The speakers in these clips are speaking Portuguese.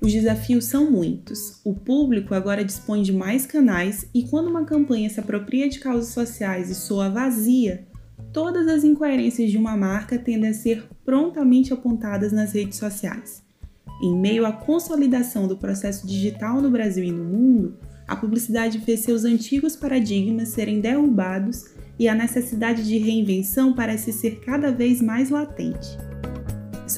Os desafios são muitos. O público agora dispõe de mais canais e quando uma campanha se apropria de causas sociais e soa vazia, todas as incoerências de uma marca tendem a ser prontamente apontadas nas redes sociais. Em meio à consolidação do processo digital no Brasil e no mundo, a publicidade vê seus antigos paradigmas serem derrubados e a necessidade de reinvenção parece ser cada vez mais latente.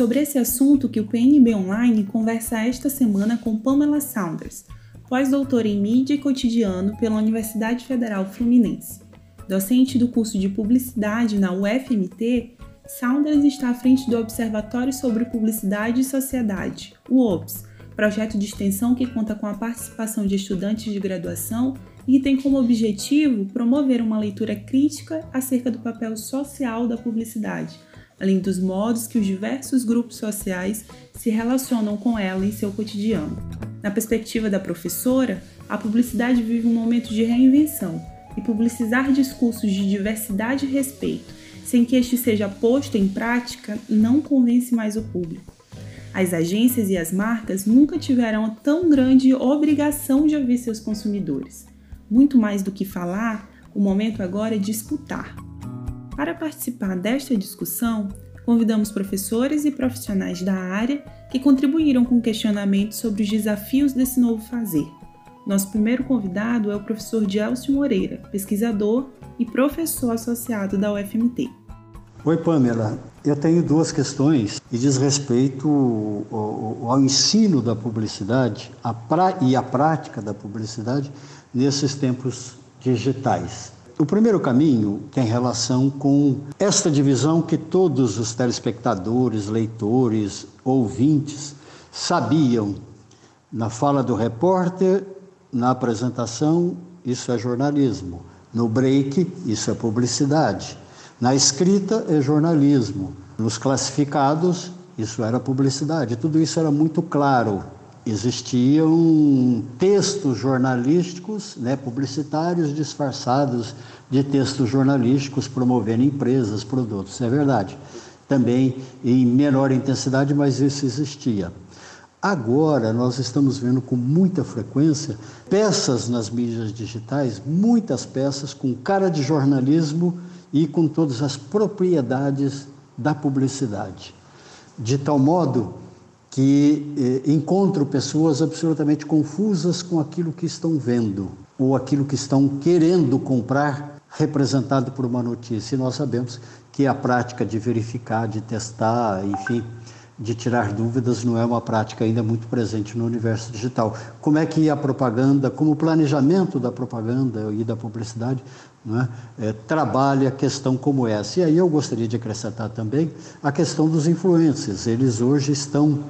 Sobre esse assunto que o PNB Online conversa esta semana com Pamela Saunders, pós-doutora em mídia e cotidiano pela Universidade Federal Fluminense. Docente do curso de publicidade na UFMT, Saunders está à frente do Observatório sobre Publicidade e Sociedade, o OPS, projeto de extensão que conta com a participação de estudantes de graduação e tem como objetivo promover uma leitura crítica acerca do papel social da publicidade além dos modos que os diversos grupos sociais se relacionam com ela em seu cotidiano. Na perspectiva da professora, a publicidade vive um momento de reinvenção e publicizar discursos de diversidade e respeito, sem que este seja posto em prática, não convence mais o público. As agências e as marcas nunca tiveram a tão grande obrigação de ouvir seus consumidores. Muito mais do que falar, o momento agora é de escutar. Para participar desta discussão, convidamos professores e profissionais da área que contribuíram com questionamentos sobre os desafios desse novo fazer. Nosso primeiro convidado é o professor Gelson Moreira, pesquisador e professor associado da UFMT. Oi, Pamela. Eu tenho duas questões e diz respeito ao, ensino da publicidade a e à prática da publicidade nesses tempos digitais. O primeiro caminho tem relação com esta divisão que todos os telespectadores, leitores, ouvintes sabiam. Na fala do repórter, na apresentação, isso é jornalismo. No break, isso é publicidade. Na escrita, é jornalismo. Nos classificados, isso era publicidade. Tudo isso era muito claro existiam textos jornalísticos, né, publicitários disfarçados de textos jornalísticos promovendo empresas, produtos. É verdade. Também em menor intensidade, mas isso existia. Agora nós estamos vendo com muita frequência peças nas mídias digitais, muitas peças com cara de jornalismo e com todas as propriedades da publicidade. De tal modo que eh, encontro pessoas absolutamente confusas com aquilo que estão vendo ou aquilo que estão querendo comprar representado por uma notícia. E nós sabemos que a prática de verificar, de testar, enfim, de tirar dúvidas não é uma prática ainda muito presente no universo digital. Como é que a propaganda, como o planejamento da propaganda e da publicidade é? É, trabalha questão como essa? E aí eu gostaria de acrescentar também a questão dos influencers. Eles hoje estão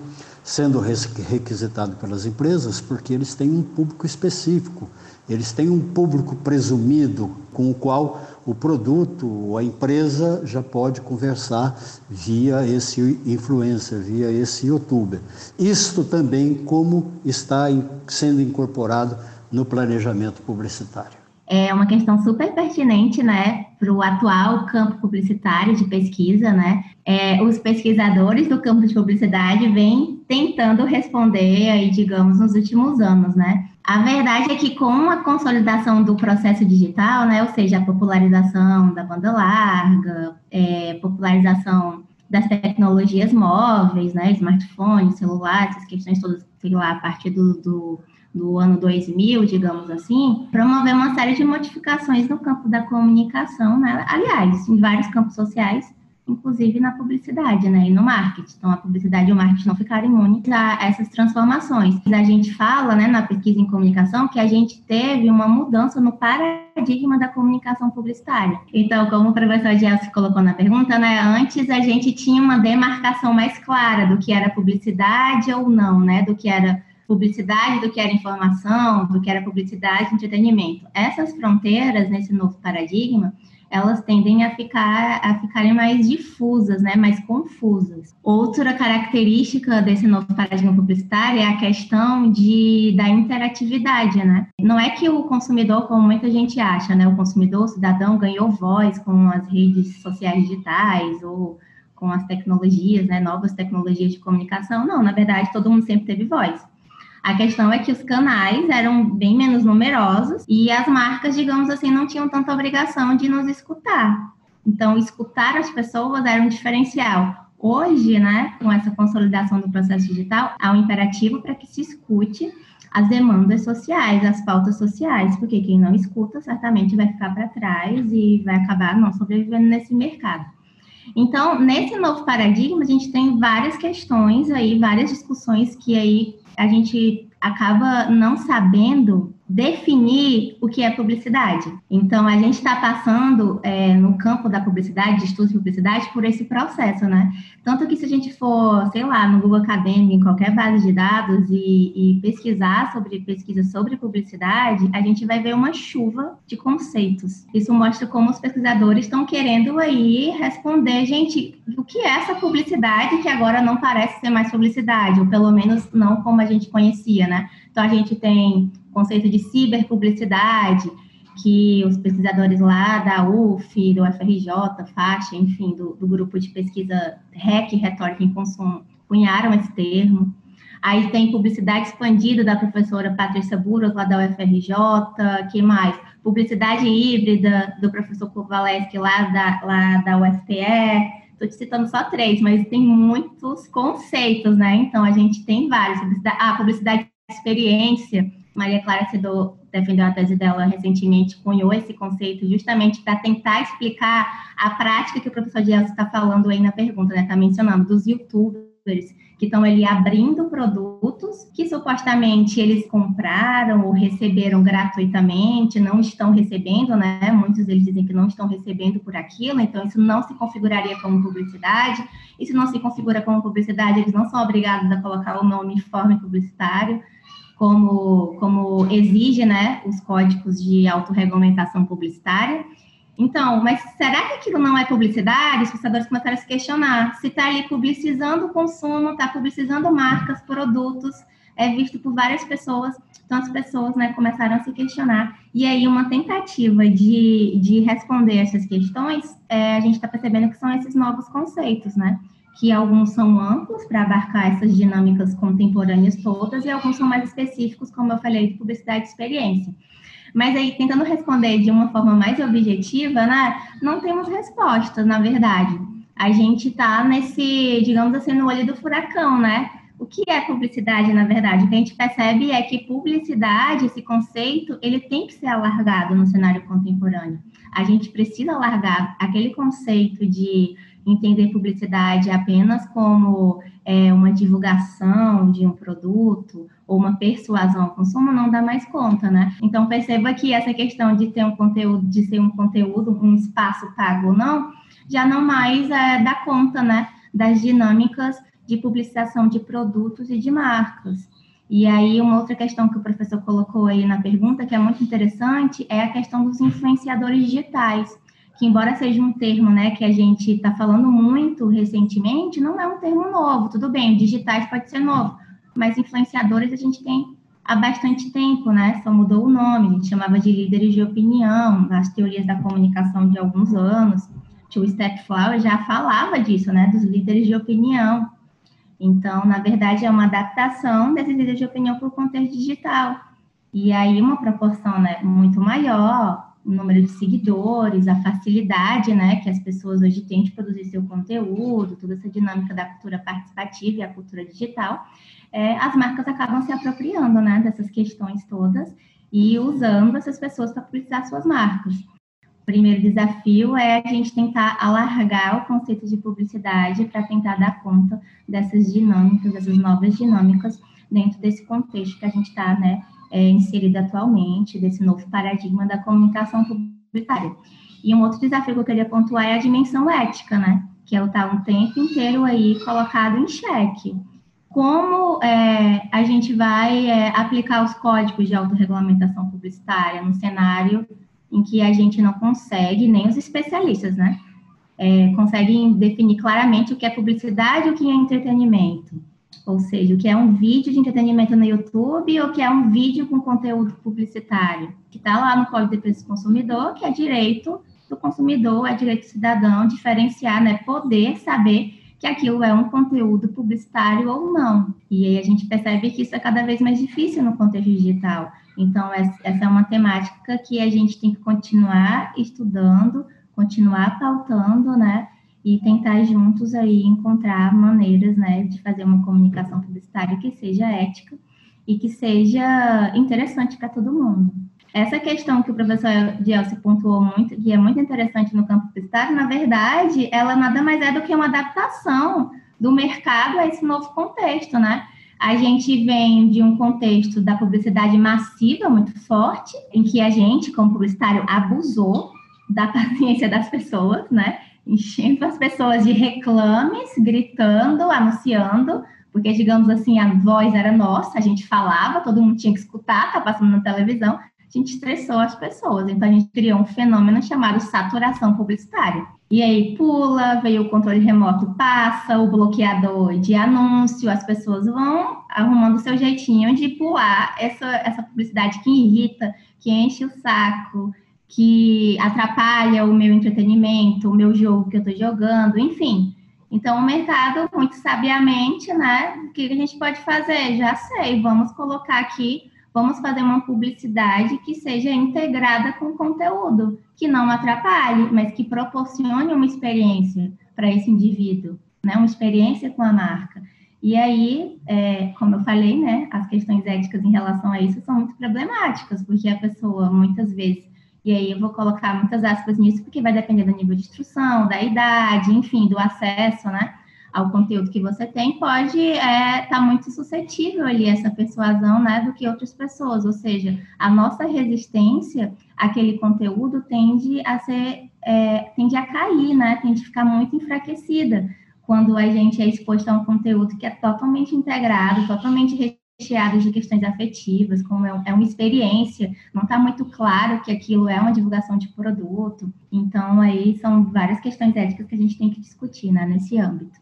sendo requisitados pelas empresas porque eles têm um público específico, eles têm um público presumido com o qual o produto ou a empresa já pode conversar via esse influencer, via esse youtuber. Isto também como está sendo incorporado no planejamento publicitário é uma questão super pertinente, né, para o atual campo publicitário de pesquisa, né? É, os pesquisadores do campo de publicidade vêm tentando responder aí, digamos, nos últimos anos, né? A verdade é que com a consolidação do processo digital, né, ou seja, a popularização da banda larga, é, popularização das tecnologias móveis, né, smartphones, celulares, essas questões todas, sei lá, a partir do, do do ano 2000, digamos assim, promover uma série de modificações no campo da comunicação, né? aliás, em vários campos sociais, inclusive na publicidade né? e no marketing. Então, a publicidade e o marketing não ficaram imunes a essas transformações. A gente fala né, na pesquisa em comunicação que a gente teve uma mudança no paradigma da comunicação publicitária. Então, como o professor Gelsi colocou na pergunta, né, antes a gente tinha uma demarcação mais clara do que era publicidade ou não, né, do que era publicidade do que era informação, do que era publicidade entretenimento. Essas fronteiras, nesse novo paradigma, elas tendem a ficar a ficarem mais difusas, né, mais confusas. Outra característica desse novo paradigma publicitário é a questão de da interatividade, né? Não é que o consumidor, como muita gente acha, né, o consumidor, o cidadão ganhou voz com as redes sociais digitais ou com as tecnologias, né, novas tecnologias de comunicação. Não, na verdade, todo mundo sempre teve voz. A questão é que os canais eram bem menos numerosos e as marcas, digamos assim, não tinham tanta obrigação de nos escutar. Então, escutar as pessoas era um diferencial. Hoje, né, com essa consolidação do processo digital, há um imperativo para que se escute as demandas sociais, as pautas sociais, porque quem não escuta certamente vai ficar para trás e vai acabar não sobrevivendo nesse mercado. Então, nesse novo paradigma, a gente tem várias questões aí, várias discussões que aí a gente acaba não sabendo definir o que é publicidade. Então, a gente está passando é, no campo da publicidade, de estudos de publicidade, por esse processo, né? Tanto que se a gente for, sei lá, no Google Acadêmico, em qualquer base de dados e, e pesquisar sobre pesquisa sobre publicidade, a gente vai ver uma chuva de conceitos. Isso mostra como os pesquisadores estão querendo aí responder, gente, o que é essa publicidade que agora não parece ser mais publicidade, ou pelo menos não como a gente conhecia, né? Então, a gente tem conceito de ciberpublicidade, que os pesquisadores lá da UF, do FRJ, Faixa, enfim, do, do grupo de pesquisa REC, Retórica em Consumo, cunharam esse termo. Aí tem publicidade expandida da professora Patrícia Burros, lá da UFRJ, que mais? Publicidade híbrida do professor Kowaleski, lá da, lá da UFPE. Estou te citando só três, mas tem muitos conceitos, né? Então, a gente tem vários. Publicidade, ah, publicidade experiência. Maria Clara Cedô defendeu a tese dela recentemente, cunhou esse conceito justamente para tentar explicar a prática que o professor Gelson está falando aí na pergunta, né? Está mencionando dos youtubers que estão ali abrindo produtos que supostamente eles compraram ou receberam gratuitamente, não estão recebendo, né? Muitos deles dizem que não estão recebendo por aquilo, então isso não se configuraria como publicidade. E se não se configura como publicidade, eles não são obrigados a colocar o nome de forma publicitário como, como exige né, os códigos de autorregulamentação publicitária. Então, mas será que aquilo não é publicidade? Os pensadores começaram a se questionar. Se está ali publicizando o consumo, está publicizando marcas, produtos, é visto por várias pessoas, então as pessoas né, começaram a se questionar. E aí, uma tentativa de, de responder essas questões, é, a gente está percebendo que são esses novos conceitos, né? Que alguns são amplos para abarcar essas dinâmicas contemporâneas todas e alguns são mais específicos, como eu falei, de publicidade e experiência. Mas aí, tentando responder de uma forma mais objetiva, né, não temos respostas, na verdade. A gente está nesse, digamos assim, no olho do furacão, né? O que é publicidade, na verdade? O que a gente percebe é que publicidade, esse conceito, ele tem que ser alargado no cenário contemporâneo. A gente precisa alargar aquele conceito de entender publicidade apenas como é, uma divulgação de um produto ou uma persuasão ao consumo não dá mais conta, né? Então perceba que essa questão de ter um conteúdo, de ser um conteúdo, um espaço pago ou não, já não mais é, dá conta, né, das dinâmicas de publicização de produtos e de marcas. E aí, uma outra questão que o professor colocou aí na pergunta, que é muito interessante, é a questão dos influenciadores digitais que embora seja um termo né, que a gente está falando muito recentemente, não é um termo novo, tudo bem, digitais pode ser novo, mas influenciadores a gente tem há bastante tempo, né? Só mudou o nome, a gente chamava de líderes de opinião, nas teorias da comunicação de alguns anos. O Step Flower já falava disso, né? Dos líderes de opinião. Então, na verdade, é uma adaptação desses líderes de opinião para o contexto digital. E aí, uma proporção né, muito maior, o número de seguidores, a facilidade, né, que as pessoas hoje têm de produzir seu conteúdo, toda essa dinâmica da cultura participativa e a cultura digital, é, as marcas acabam se apropriando, né, dessas questões todas e usando essas pessoas para publicitar suas marcas. O primeiro desafio é a gente tentar alargar o conceito de publicidade para tentar dar conta dessas dinâmicas, dessas novas dinâmicas dentro desse contexto que a gente está, né, é, inserida atualmente, desse novo paradigma da comunicação publicitária. E um outro desafio que eu queria pontuar é a dimensão ética, né? Que é o estar um tempo inteiro aí colocado em xeque. Como é, a gente vai é, aplicar os códigos de autorregulamentação publicitária no cenário em que a gente não consegue, nem os especialistas, né? É, conseguem definir claramente o que é publicidade e o que é entretenimento. Ou seja, o que é um vídeo de entretenimento no YouTube ou o que é um vídeo com conteúdo publicitário, que está lá no Código de Defesa do Consumidor, que é direito do consumidor, é direito do cidadão diferenciar, né, poder saber que aquilo é um conteúdo publicitário ou não. E aí a gente percebe que isso é cada vez mais difícil no contexto digital. Então, essa é uma temática que a gente tem que continuar estudando, continuar pautando, né? E tentar juntos aí encontrar maneiras, né, de fazer uma comunicação publicitária que seja ética e que seja interessante para todo mundo. Essa questão que o professor Gelsi pontuou muito, que é muito interessante no campo publicitário, na verdade, ela nada mais é do que uma adaptação do mercado a esse novo contexto, né? A gente vem de um contexto da publicidade massiva muito forte, em que a gente, como publicitário, abusou da paciência das pessoas, né? Enchendo as pessoas de reclames, gritando, anunciando, porque, digamos assim, a voz era nossa, a gente falava, todo mundo tinha que escutar, tá passando na televisão, a gente estressou as pessoas. Então, a gente criou um fenômeno chamado saturação publicitária. E aí pula, veio o controle remoto, passa, o bloqueador de anúncio, as pessoas vão arrumando o seu jeitinho de pular essa, essa publicidade que irrita, que enche o saco, que atrapalha o meu entretenimento, o meu jogo que eu estou jogando, enfim. Então, o mercado, muito sabiamente, né? O que a gente pode fazer? Já sei, vamos colocar aqui Vamos fazer uma publicidade que seja integrada com conteúdo, que não atrapalhe, mas que proporcione uma experiência para esse indivíduo, né? Uma experiência com a marca. E aí, é, como eu falei, né, as questões éticas em relação a isso são muito problemáticas, porque a pessoa, muitas vezes, e aí eu vou colocar muitas aspas nisso, porque vai depender do nível de instrução, da idade, enfim, do acesso, né? ao conteúdo que você tem, pode estar é, tá muito suscetível ali essa persuasão, né, do que outras pessoas. Ou seja, a nossa resistência àquele conteúdo tende a ser, é, tende a cair, né, tende a ficar muito enfraquecida quando a gente é exposto a um conteúdo que é totalmente integrado, totalmente recheado de questões afetivas, como é, é uma experiência, não está muito claro que aquilo é uma divulgação de produto. Então, aí são várias questões éticas que a gente tem que discutir né, nesse âmbito.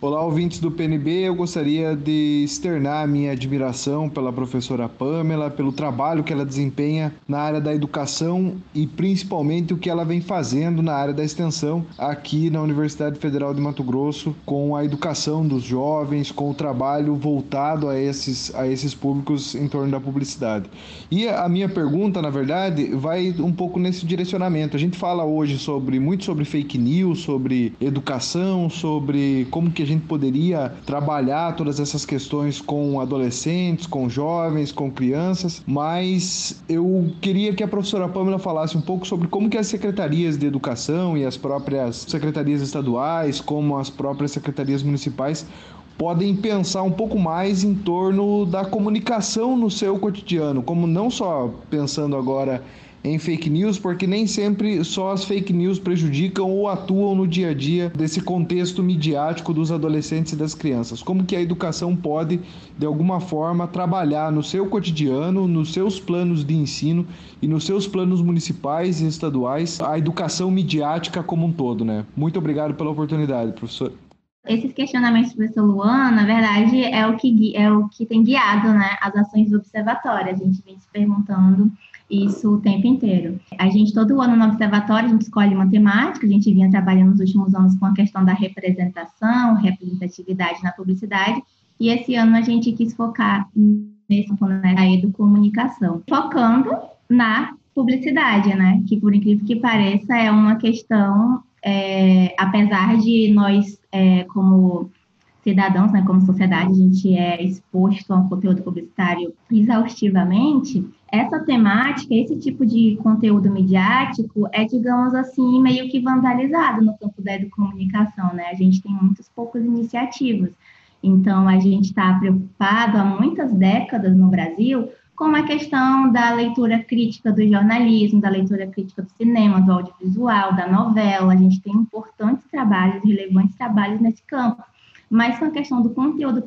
Olá, ouvintes do PNB. Eu gostaria de externar minha admiração pela professora Pamela, pelo trabalho que ela desempenha na área da educação e principalmente o que ela vem fazendo na área da extensão aqui na Universidade Federal de Mato Grosso, com a educação dos jovens, com o trabalho voltado a esses, a esses públicos em torno da publicidade. E a minha pergunta, na verdade, vai um pouco nesse direcionamento. A gente fala hoje sobre muito sobre fake news, sobre educação, sobre como que a gente poderia trabalhar todas essas questões com adolescentes, com jovens, com crianças, mas eu queria que a professora Pamela falasse um pouco sobre como que as secretarias de educação e as próprias secretarias estaduais, como as próprias secretarias municipais podem pensar um pouco mais em torno da comunicação no seu cotidiano, como não só pensando agora em fake news, porque nem sempre só as fake news prejudicam ou atuam no dia a dia desse contexto midiático dos adolescentes e das crianças. Como que a educação pode, de alguma forma, trabalhar no seu cotidiano, nos seus planos de ensino e nos seus planos municipais e estaduais a educação midiática como um todo, né? Muito obrigado pela oportunidade, professor. Esses questionamentos do professor Luan, na verdade, é o que, é o que tem guiado né, as ações do observatório. A gente vem se perguntando isso o tempo inteiro. A gente, todo ano no observatório, a gente escolhe uma temática, a gente vinha trabalhando nos últimos anos com a questão da representação, representatividade na publicidade, e esse ano a gente quis focar nesse componente da educomunicação, focando na publicidade, né? Que, por incrível que pareça, é uma questão, é, apesar de nós, é, como cidadãos, né, como sociedade, a gente é exposto a um conteúdo publicitário exaustivamente, essa temática, esse tipo de conteúdo midiático é, digamos assim, meio que vandalizado no campo da educomunicação, né? A gente tem muitas poucas iniciativas. Então, a gente está preocupado há muitas décadas no Brasil com a questão da leitura crítica do jornalismo, da leitura crítica do cinema, do audiovisual, da novela. A gente tem importantes trabalhos, relevantes trabalhos nesse campo mas com a questão do conteúdo,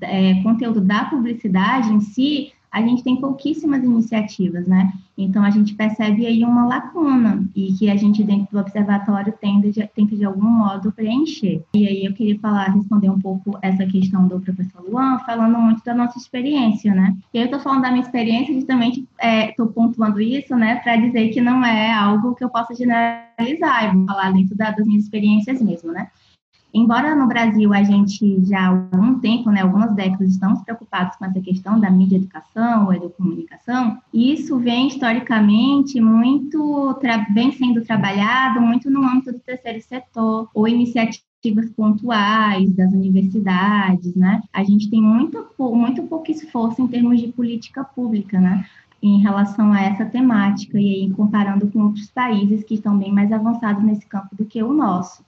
é, conteúdo da publicidade em si, a gente tem pouquíssimas iniciativas, né? Então a gente percebe aí uma lacuna e que a gente dentro do observatório tende que de algum modo preencher. E aí eu queria falar, responder um pouco essa questão do professor Luan, falando muito da nossa experiência, né? E eu estou falando da minha experiência, justamente estou é, pontuando isso, né, para dizer que não é algo que eu possa generalizar, eu vou falar dentro da, das minhas experiências mesmo, né? Embora no Brasil a gente já há algum tempo, né, algumas décadas, estamos preocupados com essa questão da mídia educação ou educomunicação, isso vem historicamente muito, vem sendo trabalhado muito no âmbito do terceiro setor, ou iniciativas pontuais das universidades, né? A gente tem muito, muito pouco esforço em termos de política pública, né? Em relação a essa temática, e aí comparando com outros países que estão bem mais avançados nesse campo do que o nosso.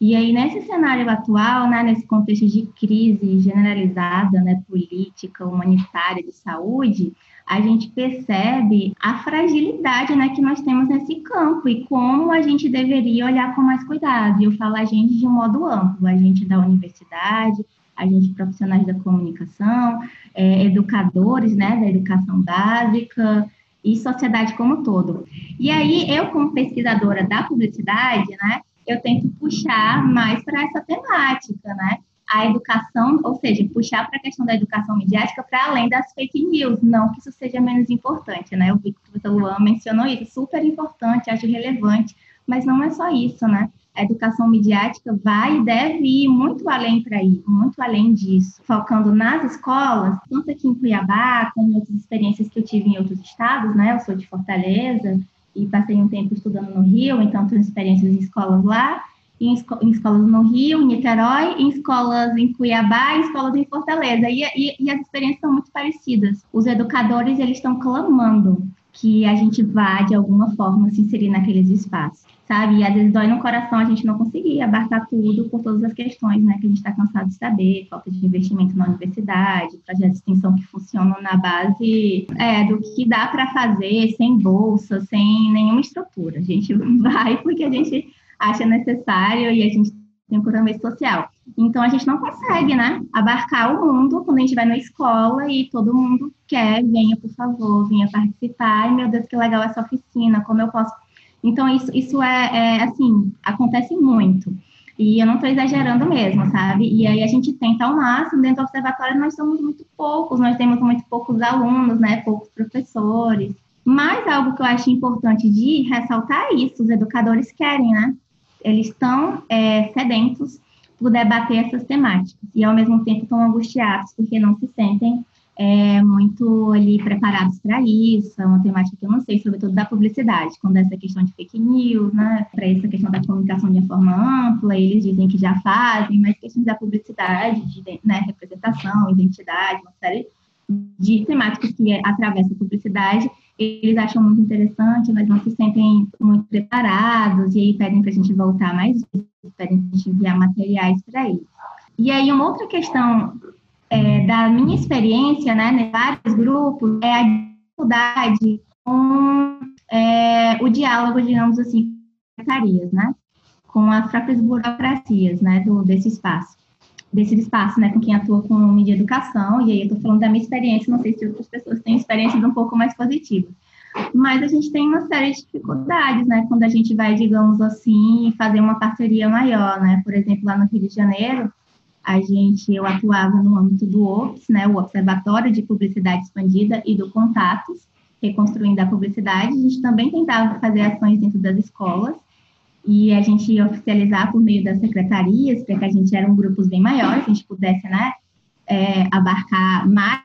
E aí, nesse cenário atual, né, nesse contexto de crise generalizada, né, política, humanitária, de saúde, a gente percebe a fragilidade né, que nós temos nesse campo e como a gente deveria olhar com mais cuidado. E eu falo a gente de um modo amplo, a gente da universidade, a gente profissionais da comunicação, é, educadores né, da educação básica, e sociedade como um todo. E aí, eu, como pesquisadora da publicidade, né, eu tento puxar mais para essa temática, né? A educação, ou seja, puxar para a questão da educação midiática para além das fake news, não que isso seja menos importante, né? Eu vi que o professor Luan mencionou isso, super importante, acho relevante, mas não é só isso, né? A educação midiática vai e deve ir muito além para ir, muito além disso, focando nas escolas, tanto aqui em Cuiabá, como em outras experiências que eu tive em outros estados, né? Eu sou de Fortaleza, e passei um tempo estudando no Rio, então tenho experiências em escolas lá, em, esco em, escolas no Rio, em Niterói, em escolas em Cuiabá, em escolas em Fortaleza, e, e, e as experiências são muito parecidas. Os educadores, eles estão clamando que a gente vá, de alguma forma, se inserir naqueles espaços sabe? E às vezes dói no coração a gente não conseguir abarcar tudo por todas as questões, né, que a gente está cansado de saber, falta de investimento na universidade, projetos de extensão que funcionam na base é, do que dá para fazer sem bolsa, sem nenhuma estrutura. A gente vai porque a gente acha necessário e a gente tem um compromisso social. Então a gente não consegue, né, abarcar o mundo quando a gente vai na escola e todo mundo quer, venha por favor, venha participar. Ai meu Deus, que legal essa oficina, como eu posso então, isso, isso é, é assim, acontece muito. E eu não estou exagerando mesmo, sabe? E aí a gente tenta ao máximo, dentro do observatório nós somos muito poucos, nós temos muito poucos alunos, né? Poucos professores. Mas algo que eu acho importante de ressaltar é isso, os educadores querem, né? Eles estão é, sedentos por debater essas temáticas e ao mesmo tempo estão angustiados porque não se sentem é, muito ali preparados para isso, é uma temática que eu não sei, sobretudo da publicidade, quando essa questão de fake news, né, para essa questão da comunicação de forma ampla, eles dizem que já fazem, mas questões da publicidade, de né, representação, identidade, uma série de temáticas que atravessam a publicidade, eles acham muito interessante, mas não se sentem muito preparados, e aí pedem para a gente voltar mais vezes, pedem para a gente enviar materiais para eles. E aí, uma outra questão é, da minha experiência, né, em vários grupos, é a dificuldade com é, o diálogo, digamos assim, secretarias, né, com as próprias burocracias, né, do, desse espaço, desse espaço, né, com quem atua com mídia educação, e aí eu estou falando da minha experiência, não sei se outras pessoas têm experiências um pouco mais positivas, mas a gente tem uma série de dificuldades, né, quando a gente vai, digamos assim, fazer uma parceria maior, né, por exemplo, lá no Rio de Janeiro, a gente, eu atuava no âmbito do OPS, né, o Observatório de Publicidade Expandida e do Contatos, reconstruindo a publicidade. A gente também tentava fazer ações dentro das escolas e a gente ia oficializar por meio das secretarias, para que a gente eram grupos bem maiores, a gente pudesse, né, é, abarcar mais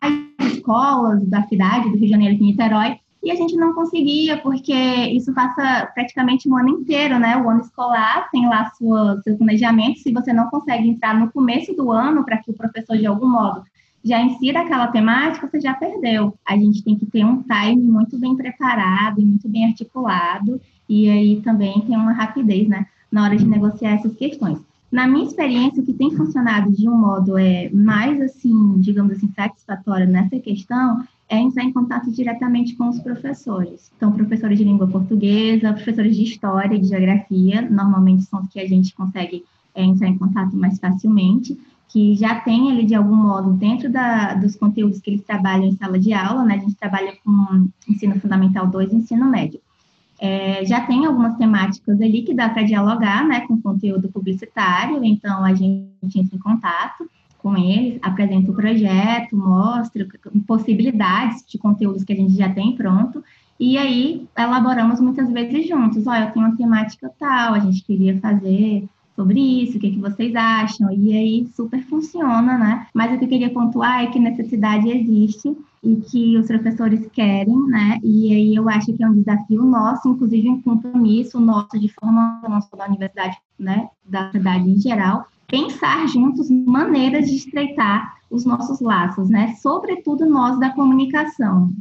escolas da cidade, do Rio de Janeiro e de Niterói, e a gente não conseguia, porque isso passa praticamente o ano inteiro, né? O ano escolar tem lá sua, seu planejamento. Se você não consegue entrar no começo do ano para que o professor, de algum modo, já insira aquela temática, você já perdeu. A gente tem que ter um time muito bem preparado e muito bem articulado, e aí também tem uma rapidez, né? Na hora de negociar essas questões. Na minha experiência, o que tem funcionado de um modo é mais assim, digamos assim, satisfatório nessa questão é entrar em contato diretamente com os professores. Então, professores de língua portuguesa, professores de história e de geografia, normalmente são os que a gente consegue é, entrar em contato mais facilmente, que já tem ali, de algum modo, dentro da, dos conteúdos que eles trabalham em sala de aula, né? A gente trabalha com ensino fundamental 2 e ensino médio. É, já tem algumas temáticas ali que dá para dialogar, né, com conteúdo publicitário, então a gente entra em contato com eles, apresenta o projeto, mostra possibilidades de conteúdos que a gente já tem pronto, e aí elaboramos muitas vezes juntos. Olha, eu tenho uma temática tal, a gente queria fazer sobre isso, o que, que vocês acham, e aí super funciona, né? Mas o que eu queria pontuar é que necessidade existe e que os professores querem, né? E aí eu acho que é um desafio nosso, inclusive um compromisso nosso de formação da universidade, né, da cidade em geral, pensar juntos maneiras de estreitar os nossos laços, né? Sobretudo nós da comunicação.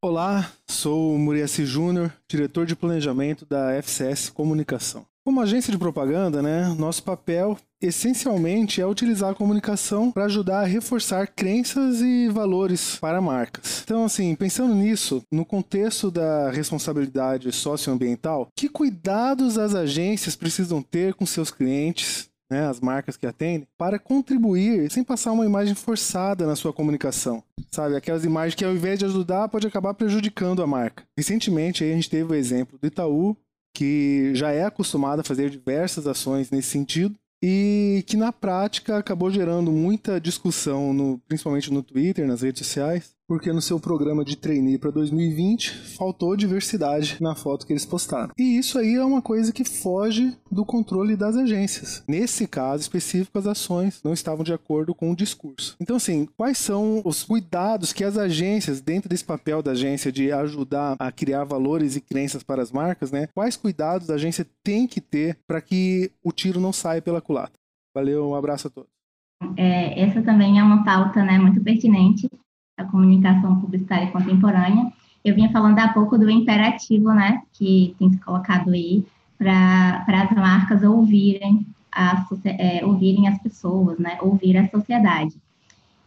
Olá, sou Muriaci Júnior, diretor de planejamento da FCS Comunicação. Como agência de propaganda, né, nosso papel essencialmente é utilizar a comunicação para ajudar a reforçar crenças e valores para marcas. Então, assim, pensando nisso, no contexto da responsabilidade socioambiental, que cuidados as agências precisam ter com seus clientes, né, as marcas que atendem, para contribuir sem passar uma imagem forçada na sua comunicação. Sabe, aquelas imagens que ao invés de ajudar, pode acabar prejudicando a marca. Recentemente a gente teve o exemplo do Itaú, que já é acostumado a fazer diversas ações nesse sentido e que na prática acabou gerando muita discussão, no, principalmente no Twitter, nas redes sociais, porque no seu programa de trainee para 2020 faltou diversidade na foto que eles postaram. E isso aí é uma coisa que foge do controle das agências. Nesse caso específico, as ações não estavam de acordo com o discurso. Então, assim, quais são os cuidados que as agências, dentro desse papel da agência de ajudar a criar valores e crenças para as marcas, né? Quais cuidados a agência tem que ter para que o tiro não saia pela culatra? Valeu, um abraço a todos. É, essa também é uma pauta né, muito pertinente a comunicação publicitária contemporânea. Eu vinha falando há pouco do imperativo, né, que tem se colocado aí para as marcas ouvirem, a, é, ouvirem as pessoas, né, ouvir a sociedade.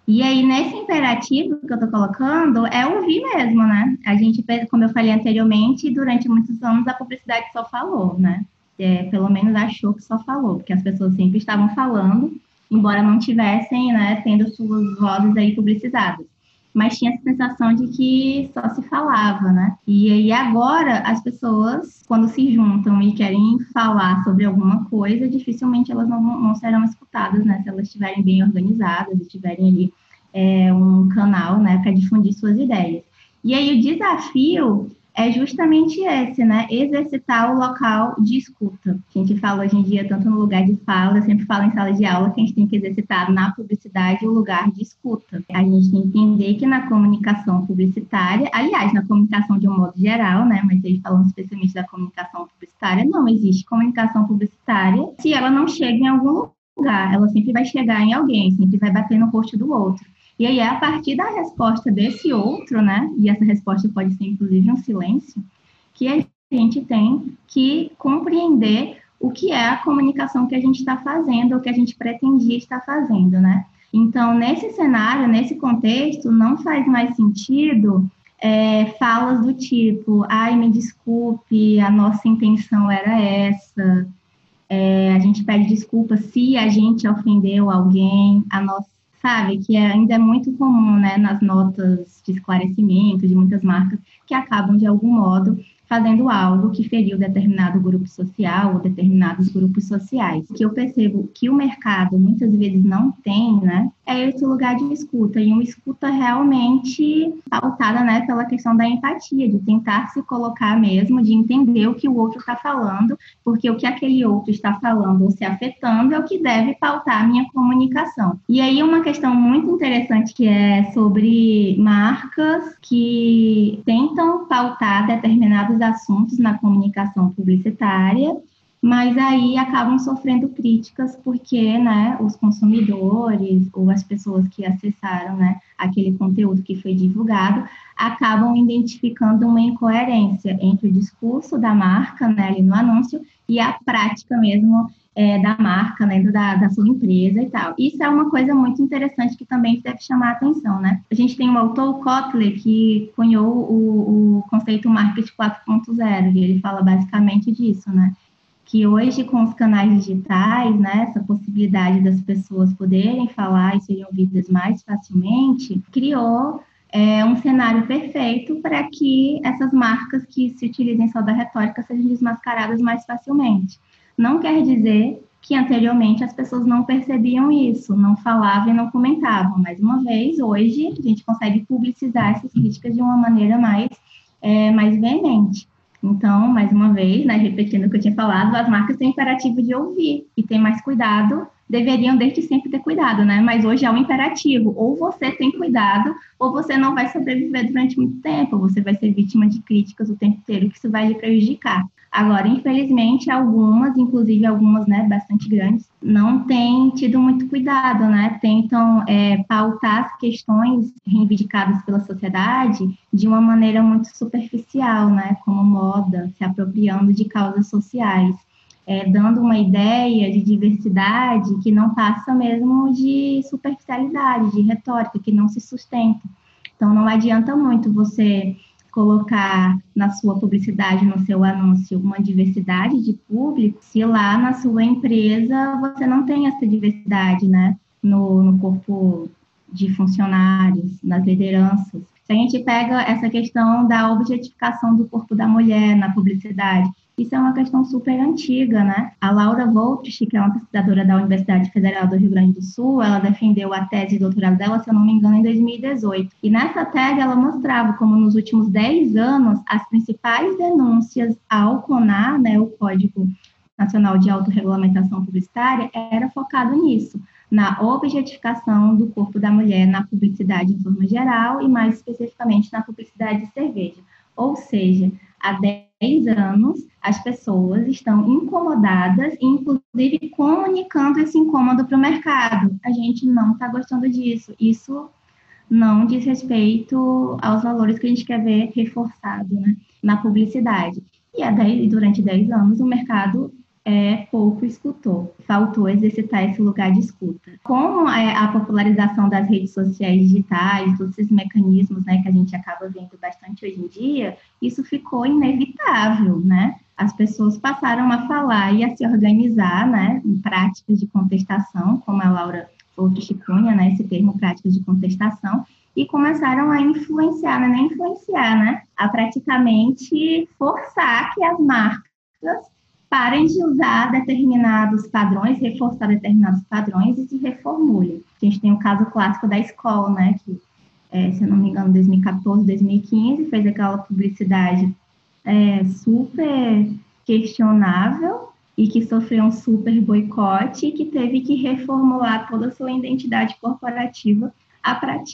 E aí, nesse imperativo que eu estou colocando, é ouvir mesmo, né? A gente, como eu falei anteriormente, durante muitos anos a publicidade só falou, né? É, pelo menos achou que só falou, porque as pessoas sempre estavam falando, embora não tivessem, né, tendo suas vozes aí publicizadas mas tinha essa sensação de que só se falava, né? E aí agora as pessoas, quando se juntam e querem falar sobre alguma coisa, dificilmente elas não, não serão escutadas, né? Se elas estiverem bem organizadas e tiverem ali é, um canal, né, para difundir suas ideias. E aí o desafio é justamente esse, né? Exercitar o local de escuta. A gente fala hoje em dia tanto no lugar de fala, eu sempre falo em sala de aula que a gente tem que exercitar na publicidade o lugar de escuta. A gente tem que entender que na comunicação publicitária, aliás, na comunicação de um modo geral, né? Mas aí falando especialmente da comunicação publicitária, não existe comunicação publicitária se ela não chega em algum lugar. Ela sempre vai chegar em alguém, sempre vai bater no rosto do outro. E aí é a partir da resposta desse outro, né? E essa resposta pode ser inclusive um silêncio, que a gente tem que compreender o que é a comunicação que a gente está fazendo, ou que a gente pretendia estar fazendo, né? Então, nesse cenário, nesse contexto, não faz mais sentido é, falas do tipo, ai, me desculpe, a nossa intenção era essa, é, a gente pede desculpa se a gente ofendeu alguém, a nossa sabe? Que é, ainda é muito comum, né, nas notas de esclarecimento de muitas marcas que acabam, de algum modo, fazendo algo que feriu determinado grupo social ou determinados grupos sociais. O que eu percebo que o mercado muitas vezes não tem, né, é esse lugar de escuta, e uma escuta realmente pautada, né, pela questão da empatia, de tentar se colocar mesmo, de entender o que o outro está falando, porque o que aquele outro está falando ou se afetando é o que deve pautar a minha comunicação. E aí uma questão muito interessante que é sobre marcas que tentam pautar determinados assuntos na comunicação publicitária mas aí acabam sofrendo críticas porque, né, os consumidores ou as pessoas que acessaram, né, aquele conteúdo que foi divulgado, acabam identificando uma incoerência entre o discurso da marca, né, ali no anúncio, e a prática mesmo é, da marca, né, da, da sua empresa e tal. Isso é uma coisa muito interessante que também deve chamar a atenção, né? A gente tem o autor Kotler, que cunhou o, o conceito Marketing 4.0, e ele fala basicamente disso, né? Que hoje com os canais digitais, né, essa possibilidade das pessoas poderem falar e serem ouvidas mais facilmente, criou é, um cenário perfeito para que essas marcas que se utilizem só da retórica sejam desmascaradas mais facilmente. Não quer dizer que anteriormente as pessoas não percebiam isso, não falavam e não comentavam. Mais uma vez, hoje a gente consegue publicizar essas críticas de uma maneira mais, é, mais veemente. Então, mais uma vez, né, repetindo o que eu tinha falado, as marcas têm imperativo de ouvir e ter mais cuidado, deveriam desde sempre ter cuidado, né? Mas hoje é um imperativo, ou você tem cuidado, ou você não vai sobreviver durante muito tempo, você vai ser vítima de críticas o tempo inteiro, que isso vai lhe prejudicar. Agora, infelizmente, algumas, inclusive algumas, né, bastante grandes, não têm tido muito cuidado, né? Tentam é, pautar as questões reivindicadas pela sociedade de uma maneira muito superficial, né? Como moda, se apropriando de causas sociais. É, dando uma ideia de diversidade que não passa mesmo de superficialidade, de retórica, que não se sustenta. Então, não adianta muito você colocar na sua publicidade, no seu anúncio, uma diversidade de público, se lá na sua empresa você não tem essa diversidade, né? No, no corpo de funcionários, nas lideranças. Se a gente pega essa questão da objetificação do corpo da mulher na publicidade, isso é uma questão super antiga, né? A Laura Voltrich, que é uma pesquisadora da Universidade Federal do Rio Grande do Sul, ela defendeu a tese de doutorado dela, se eu não me engano, em 2018. E nessa tese ela mostrava como nos últimos 10 anos as principais denúncias ao CONAR, né, o Código Nacional de Autorregulamentação Publicitária, era focado nisso, na objetificação do corpo da mulher na publicidade em forma geral e mais especificamente na publicidade de cerveja. Ou seja, há 10 anos, as pessoas estão incomodadas, inclusive comunicando esse incômodo para o mercado. A gente não está gostando disso. Isso não diz respeito aos valores que a gente quer ver reforçado né, na publicidade. E há 10, durante 10 anos, o mercado é, pouco escutou. Faltou exercitar esse lugar de escuta. Com a, popularização das redes sociais digitais, todos esses mecanismos né, que a gente acaba vendo bastante hoje em dia, isso ficou inevitável, né? As pessoas passaram a falar e a se organizar, né, em práticas de contestação, como a Laura outro Chicunha, né, esse termo práticas de contestação, e começaram a influenciar, é nem influenciar, né, a praticamente forçar que as marcas parem de usar determinados padrões, reforçar determinados padrões e se reformulem. A gente tem o caso clássico da escola, né, que, é, se eu não me engano, 2014, 2015, fez aquela publicidade é, super questionável e que sofreu um super boicote e que teve que reformular toda a sua identidade corporativa a,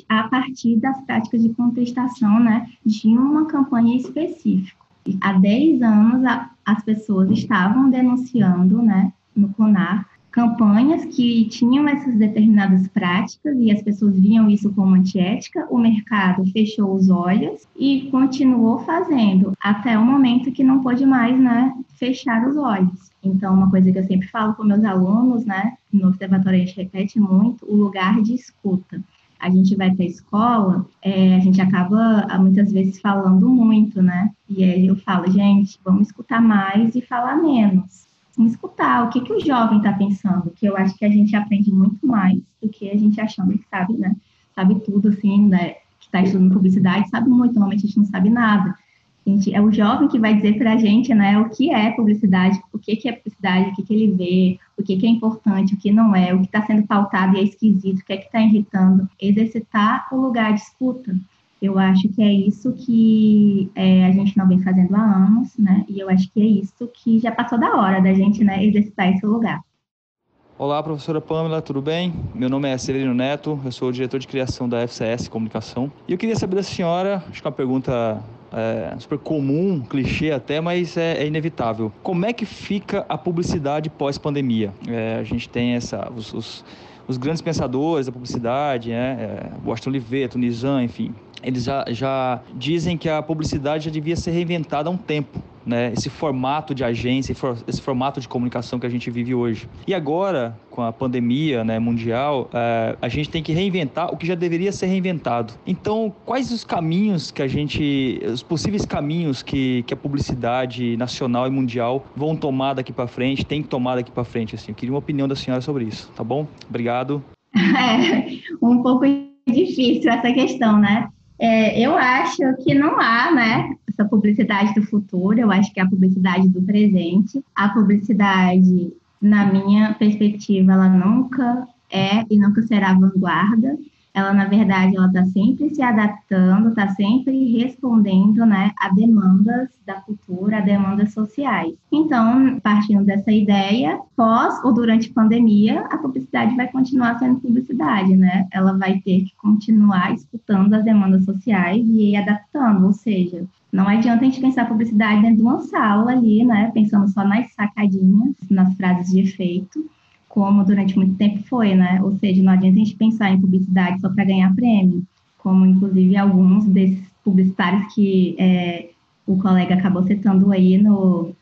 a partir das práticas de contestação né, de uma campanha específica. Há 10 anos, a, as pessoas estavam denunciando, né, no CONAR, campanhas que tinham essas determinadas práticas e as pessoas viam isso como antiética, o mercado fechou os olhos e continuou fazendo até o momento que não pôde mais, né, fechar os olhos. Então, uma coisa que eu sempre falo com meus alunos, né, no observatório a gente repete muito, o lugar de escuta a gente vai para a escola, é, a gente acaba muitas vezes falando muito, né? E aí eu falo, gente, vamos escutar mais e falar menos. Vamos escutar o que, que o jovem está pensando, que eu acho que a gente aprende muito mais do que a gente achando que sabe, né? Sabe tudo, assim, né? Que está estudando publicidade, sabe muito, normalmente a gente não sabe nada. Gente, é o jovem que vai dizer para a gente né, o que é publicidade, o que, que é publicidade, o que, que ele vê, o que, que é importante, o que não é, o que está sendo pautado e é esquisito, o que é que está irritando. Exercitar o lugar de escuta. Eu acho que é isso que é, a gente não vem fazendo há anos, né? E eu acho que é isso que já passou da hora da gente né, exercitar esse lugar. Olá, professora Pamela, tudo bem? Meu nome é Celino Neto, eu sou o diretor de criação da FCS Comunicação. E eu queria saber da senhora, acho que é uma pergunta é, super comum, clichê até, mas é, é, inevitável. Como é que fica a publicidade pós-pandemia? É, a gente tem essa, os, os, os, grandes pensadores da publicidade, né? É, Washington Oliveto, Nizam, enfim, eles já, já dizem que a publicidade já devia ser reinventada há um tempo né, esse formato de agência, esse formato de comunicação que a gente vive hoje. E agora, com a pandemia né, mundial, é, a gente tem que reinventar o que já deveria ser reinventado. Então, quais os caminhos que a gente, os possíveis caminhos que, que a publicidade nacional e mundial vão tomar daqui para frente, tem que tomar daqui para frente? Assim, eu queria uma opinião da senhora sobre isso, tá bom? Obrigado. É um pouco difícil essa questão, né? É, eu acho que não há, né, essa publicidade do futuro, eu acho que é a publicidade do presente. A publicidade, na minha perspectiva, ela nunca é e nunca será vanguarda. Ela na verdade ela está sempre se adaptando, está sempre respondendo, né, a demandas da cultura, a demandas sociais. Então, partindo dessa ideia, pós ou durante a pandemia, a publicidade vai continuar sendo publicidade, né? Ela vai ter que continuar escutando as demandas sociais e adaptando, ou seja, não adianta a gente pensar publicidade dentro de uma sala ali, né? Pensando só nas sacadinhas, nas frases de efeito, como durante muito tempo foi, né? Ou seja, não adianta a gente pensar em publicidade só para ganhar prêmio, como inclusive alguns desses publicitários que é, o colega acabou citando aí no,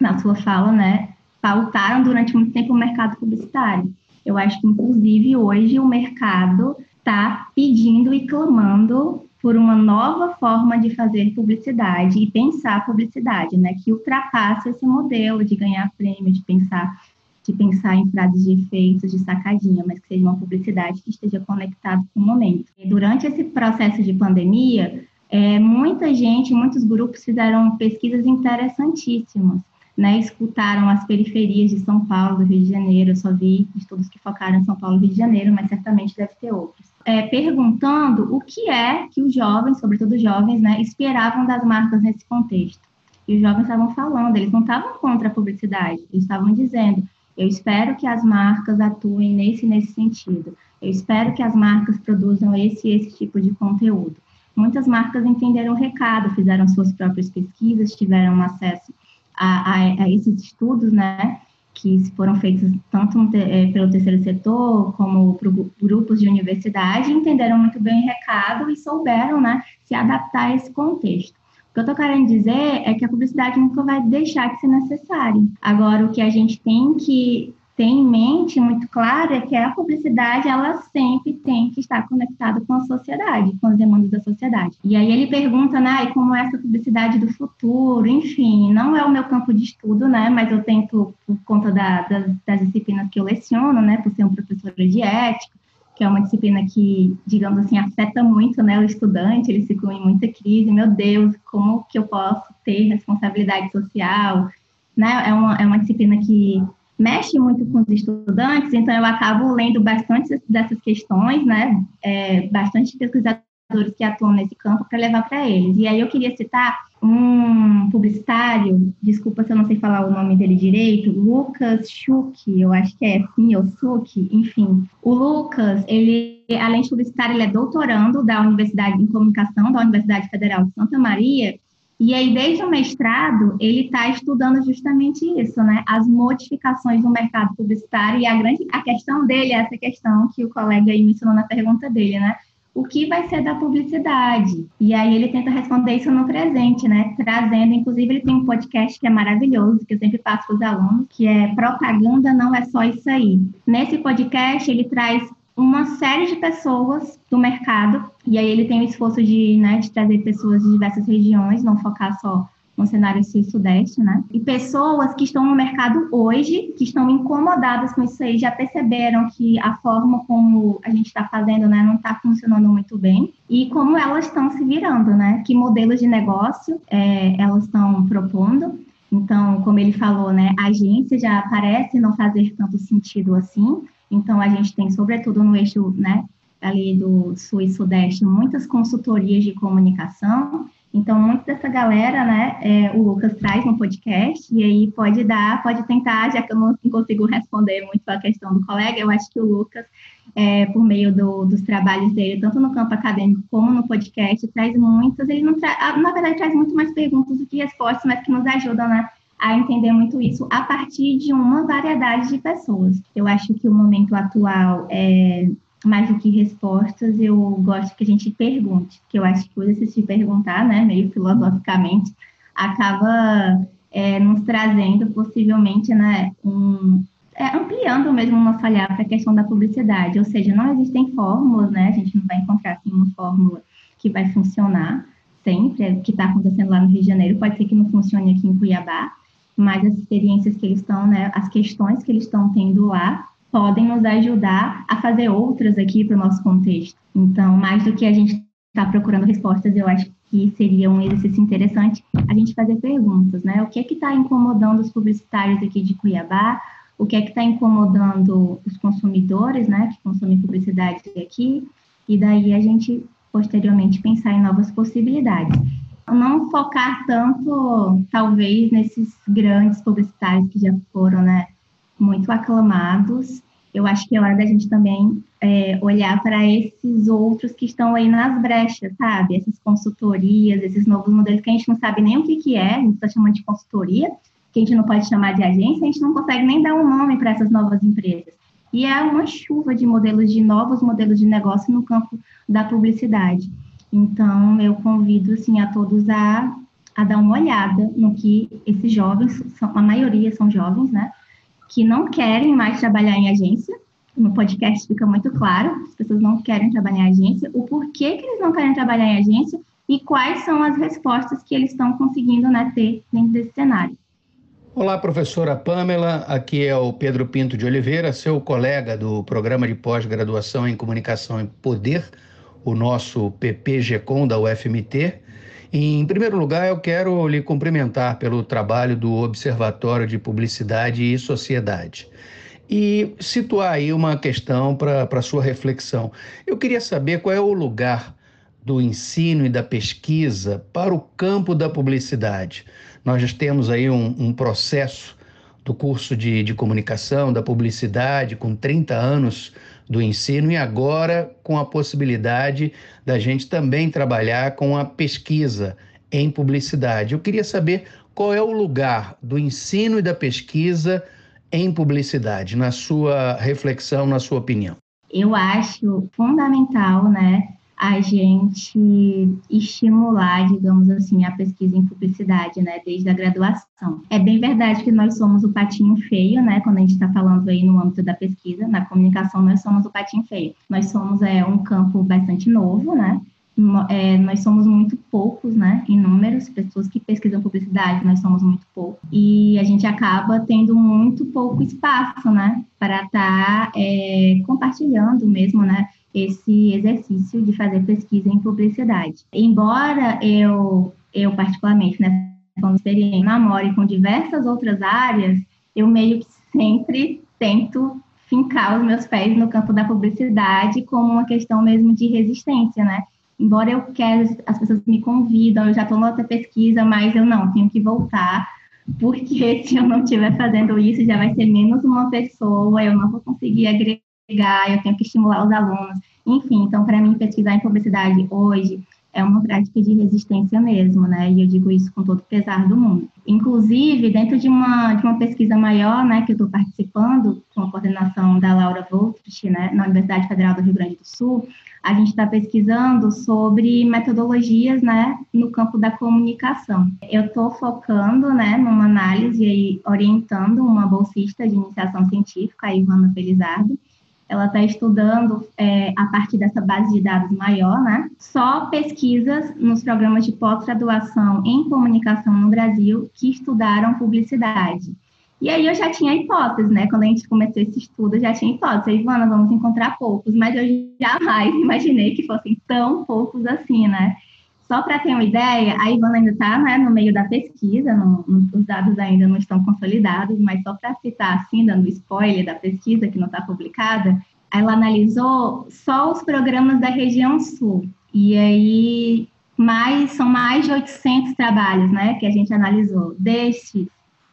na sua fala, né? Pautaram durante muito tempo o mercado publicitário. Eu acho que, inclusive, hoje o mercado está pedindo e clamando por uma nova forma de fazer publicidade e pensar publicidade, né, que ultrapasse esse modelo de ganhar prêmio, de pensar de pensar em frases de efeitos, de sacadinha, mas que seja uma publicidade que esteja conectada com o momento. E durante esse processo de pandemia, é, muita gente, muitos grupos fizeram pesquisas interessantíssimas, né? Escutaram as periferias de São Paulo, do Rio de Janeiro, eu só vi estudos que focaram em São Paulo e Rio de Janeiro, mas certamente deve ter outros é, perguntando o que é que os jovens, sobretudo os jovens, né, esperavam das marcas nesse contexto. E os jovens estavam falando, eles não estavam contra a publicidade, eles estavam dizendo: eu espero que as marcas atuem nesse nesse sentido. Eu espero que as marcas produzam esse esse tipo de conteúdo. Muitas marcas entenderam o recado, fizeram suas próprias pesquisas, tiveram acesso a, a, a esses estudos, né? que foram feitos tanto é, pelo terceiro setor como por grupos de universidade, entenderam muito bem o recado e souberam né, se adaptar a esse contexto. O que eu estou querendo dizer é que a publicidade nunca vai deixar de ser necessária. Agora, o que a gente tem que tem em mente muito claro é que a publicidade ela sempre tem que estar conectada com a sociedade, com as demandas da sociedade. E aí ele pergunta, né, como é essa publicidade do futuro, enfim, não é o meu campo de estudo, né, mas eu tento, por conta da, das, das disciplinas que eu leciono, né, por ser um professor de ética, que é uma disciplina que, digamos assim, afeta muito né, o estudante, ele ficam em muita crise, meu Deus, como que eu posso ter responsabilidade social? Né? É, uma, é uma disciplina que mexe muito com os estudantes, então eu acabo lendo bastante dessas questões, né? É, bastante pesquisadores que atuam nesse campo para levar para eles. E aí eu queria citar um publicitário, desculpa se eu não sei falar o nome dele direito, Lucas Schuch, eu acho que é assim, ou Schuch, enfim. O Lucas, ele, além de publicitário, ele é doutorando da Universidade em Comunicação da Universidade Federal de Santa Maria, e aí, desde o mestrado, ele está estudando justamente isso, né? As modificações no mercado publicitário e a grande a questão dele é essa questão que o colega aí mencionou na pergunta dele, né? O que vai ser da publicidade? E aí ele tenta responder isso no presente, né? Trazendo, inclusive, ele tem um podcast que é maravilhoso, que eu sempre passo para os alunos, que é Propaganda Não É Só Isso Aí. Nesse podcast, ele traz uma série de pessoas do mercado, e aí ele tem o esforço de, né, de trazer pessoas de diversas regiões, não focar só no cenário sul e sudeste, né? E pessoas que estão no mercado hoje, que estão incomodadas com isso aí, já perceberam que a forma como a gente está fazendo, né, não está funcionando muito bem, e como elas estão se virando, né? Que modelos de negócio é, elas estão propondo. Então, como ele falou, né, a agência já parece não fazer tanto sentido assim, então, a gente tem, sobretudo no eixo né, ali do sul e sudeste, muitas consultorias de comunicação. Então, muito dessa galera, né, é, o Lucas traz no podcast, e aí pode dar, pode tentar, já que eu não consigo responder muito a questão do colega, eu acho que o Lucas, é, por meio do, dos trabalhos dele, tanto no campo acadêmico como no podcast, traz muitas, ele não traz, na verdade, traz muito mais perguntas do que respostas, mas que nos ajudam, né, a entender muito isso a partir de uma variedade de pessoas. Eu acho que o momento atual é mais do que respostas, eu gosto que a gente pergunte, porque eu acho que o exercício de perguntar, né, meio filosoficamente, acaba é, nos trazendo possivelmente, né, um, é, ampliando mesmo o nosso olhar para a questão da publicidade, ou seja, não existem fórmulas, né, a gente não vai encontrar assim, uma fórmula que vai funcionar sempre, o que está acontecendo lá no Rio de Janeiro pode ser que não funcione aqui em Cuiabá, mas as experiências que eles estão, né, as questões que eles estão tendo lá, podem nos ajudar a fazer outras aqui para o nosso contexto. Então, mais do que a gente está procurando respostas, eu acho que seria um exercício interessante a gente fazer perguntas, né? O que é que está incomodando os publicitários aqui de Cuiabá? O que é que está incomodando os consumidores, né, que consomem publicidade aqui? e daí a gente posteriormente pensar em novas possibilidades. Não focar tanto, talvez, nesses grandes publicitários que já foram né, muito aclamados. Eu acho que é hora da gente também é, olhar para esses outros que estão aí nas brechas, sabe? Essas consultorias, esses novos modelos que a gente não sabe nem o que, que é, a gente está chamando de consultoria, que a gente não pode chamar de agência, a gente não consegue nem dar um nome para essas novas empresas. E é uma chuva de modelos de novos modelos de negócio no campo da publicidade. Então, eu convido assim, a todos a, a dar uma olhada no que esses jovens, a maioria são jovens, né? Que não querem mais trabalhar em agência. No podcast fica muito claro, as pessoas não querem trabalhar em agência, o porquê que eles não querem trabalhar em agência e quais são as respostas que eles estão conseguindo né, ter dentro desse cenário. Olá, professora Pamela. Aqui é o Pedro Pinto de Oliveira, seu colega do programa de pós-graduação em Comunicação e Poder o nosso PPGcom da UFMT. Em primeiro lugar, eu quero lhe cumprimentar pelo trabalho do Observatório de Publicidade e Sociedade e situar aí uma questão para sua reflexão. Eu queria saber qual é o lugar do ensino e da pesquisa para o campo da publicidade. Nós já temos aí um, um processo do curso de, de comunicação, da publicidade, com 30 anos do ensino e agora com a possibilidade da gente também trabalhar com a pesquisa em publicidade. Eu queria saber qual é o lugar do ensino e da pesquisa em publicidade, na sua reflexão, na sua opinião. Eu acho fundamental, né, a gente estimular, digamos assim, a pesquisa em publicidade, né, desde a graduação. É bem verdade que nós somos o patinho feio, né, quando a gente está falando aí no âmbito da pesquisa, na comunicação nós somos o patinho feio. Nós somos é, um campo bastante novo, né, é, nós somos muito poucos, né, em números, pessoas que pesquisam publicidade, nós somos muito poucos, e a gente acaba tendo muito pouco espaço, né, para estar tá, é, compartilhando mesmo, né, esse exercício de fazer pesquisa em publicidade. Embora eu, eu particularmente, né, como experiência, namore com diversas outras áreas, eu meio que sempre tento fincar os meus pés no campo da publicidade como uma questão mesmo de resistência, né? Embora eu quero, as pessoas me convidam, eu já estou na outra pesquisa, mas eu não, tenho que voltar, porque se eu não estiver fazendo isso, já vai ser menos uma pessoa, eu não vou conseguir agregar eu tenho que estimular os alunos. Enfim, então, para mim, pesquisar em publicidade hoje é uma prática de resistência mesmo, né? E eu digo isso com todo o pesar do mundo. Inclusive, dentro de uma, de uma pesquisa maior, né, que eu estou participando, com a coordenação da Laura Voltrich, né, na Universidade Federal do Rio Grande do Sul, a gente está pesquisando sobre metodologias, né, no campo da comunicação. Eu estou focando, né, numa análise e orientando uma bolsista de iniciação científica, a Ivana Felizardo, ela está estudando, é, a partir dessa base de dados maior, né, só pesquisas nos programas de pós-graduação em comunicação no Brasil que estudaram publicidade. E aí eu já tinha hipóteses, né? Quando a gente começou esse estudo, eu já tinha hipóteses. Ivana, vamos encontrar poucos, mas eu jamais imaginei que fossem tão poucos assim, né? Só para ter uma ideia, a Ivana ainda está né, no meio da pesquisa, não, os dados ainda não estão consolidados, mas só para citar assim, dando spoiler da pesquisa que não está publicada, ela analisou só os programas da região sul. E aí mais, são mais de 800 trabalhos né, que a gente analisou. Destes,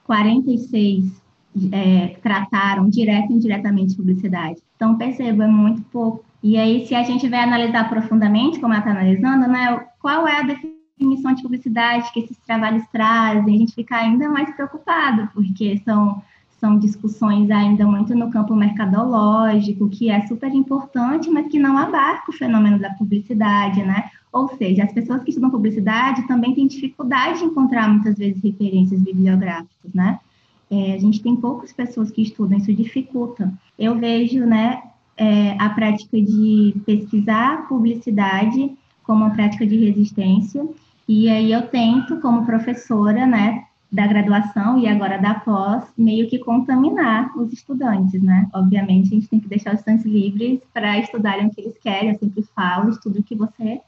46 é, trataram direto e indiretamente publicidade. Então, perceba, é muito pouco. E aí, se a gente vai analisar profundamente, como ela está analisando, né, qual é a definição de publicidade que esses trabalhos trazem, a gente fica ainda mais preocupado, porque são, são discussões ainda muito no campo mercadológico, que é super importante, mas que não abarca o fenômeno da publicidade, né? Ou seja, as pessoas que estudam publicidade também têm dificuldade de encontrar muitas vezes referências bibliográficas, né? É, a gente tem poucas pessoas que estudam, isso dificulta. Eu vejo, né, é, a prática de pesquisar publicidade como uma prática de resistência. E aí eu tento, como professora, né, da graduação e agora da pós, meio que contaminar os estudantes, né? Obviamente, a gente tem que deixar os estudantes livres para estudarem o que eles querem. Eu sempre falo, estudo o que você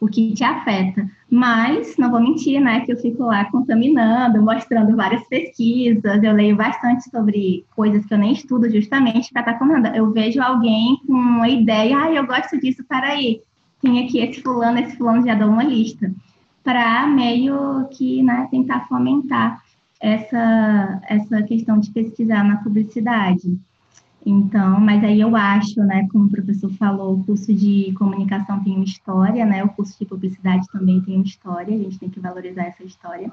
o que te afeta. Mas, não vou mentir, né, que eu fico lá contaminando, mostrando várias pesquisas, eu leio bastante sobre coisas que eu nem estudo justamente para estar tá. Eu vejo alguém com uma ideia, ah, eu gosto disso, aí, tem aqui esse fulano, esse fulano já dou uma lista, para meio que, né, tentar fomentar essa, essa questão de pesquisar na publicidade. Então, mas aí eu acho, né, como o professor falou, o curso de comunicação tem uma história, né, o curso de publicidade também tem uma história, a gente tem que valorizar essa história.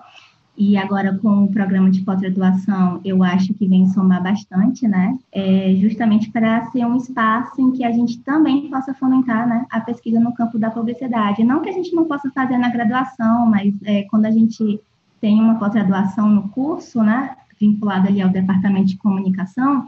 E agora com o programa de pós-graduação, eu acho que vem somar bastante, né, é justamente para ser um espaço em que a gente também possa fomentar, né, a pesquisa no campo da publicidade. Não que a gente não possa fazer na graduação, mas é, quando a gente tem uma pós-graduação no curso, né, vinculado ali ao departamento de comunicação,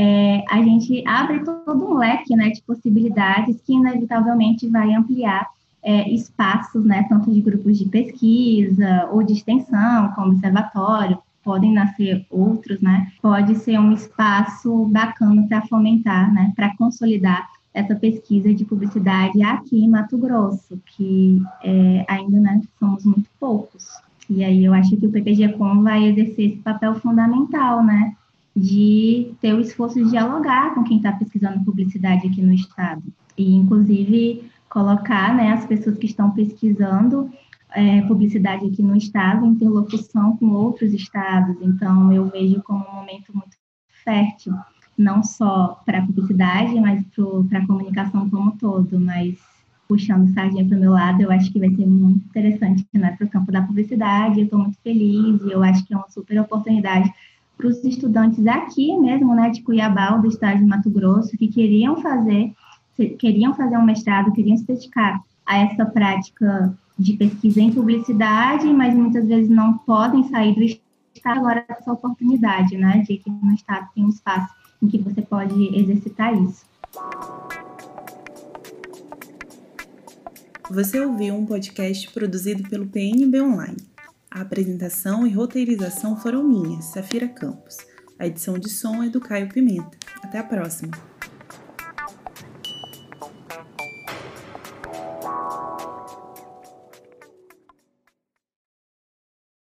é, a gente abre todo um leque né, de possibilidades que inevitavelmente vai ampliar é, espaços, né, tanto de grupos de pesquisa ou de extensão, como observatório, podem nascer outros, né? Pode ser um espaço bacana para fomentar, né, para consolidar essa pesquisa de publicidade aqui em Mato Grosso, que é, ainda né, somos muito poucos. E aí eu acho que o PPG Com vai exercer esse papel fundamental, né? De ter o esforço de dialogar com quem está pesquisando publicidade aqui no estado e inclusive colocar né, as pessoas que estão pesquisando é, publicidade aqui no estado em interlocução com outros estados. Então eu vejo como um momento muito fértil, não só para a publicidade, mas para a comunicação como um todo. Mas puxando sardinha para o meu lado, eu acho que vai ser muito interessante né, para o campo da publicidade. Eu estou muito feliz e eu acho que é uma super oportunidade para os estudantes aqui mesmo, né, de Cuiabá, do estado de Mato Grosso, que queriam fazer, queriam fazer um mestrado, queriam se dedicar a essa prática de pesquisa em publicidade, mas muitas vezes não podem sair do estado agora essa oportunidade, né, de que no estado tem um espaço em que você pode exercitar isso. Você ouviu um podcast produzido pelo PNB Online. A apresentação e roteirização foram minhas, Safira Campos. A edição de som é do Caio Pimenta. Até a próxima!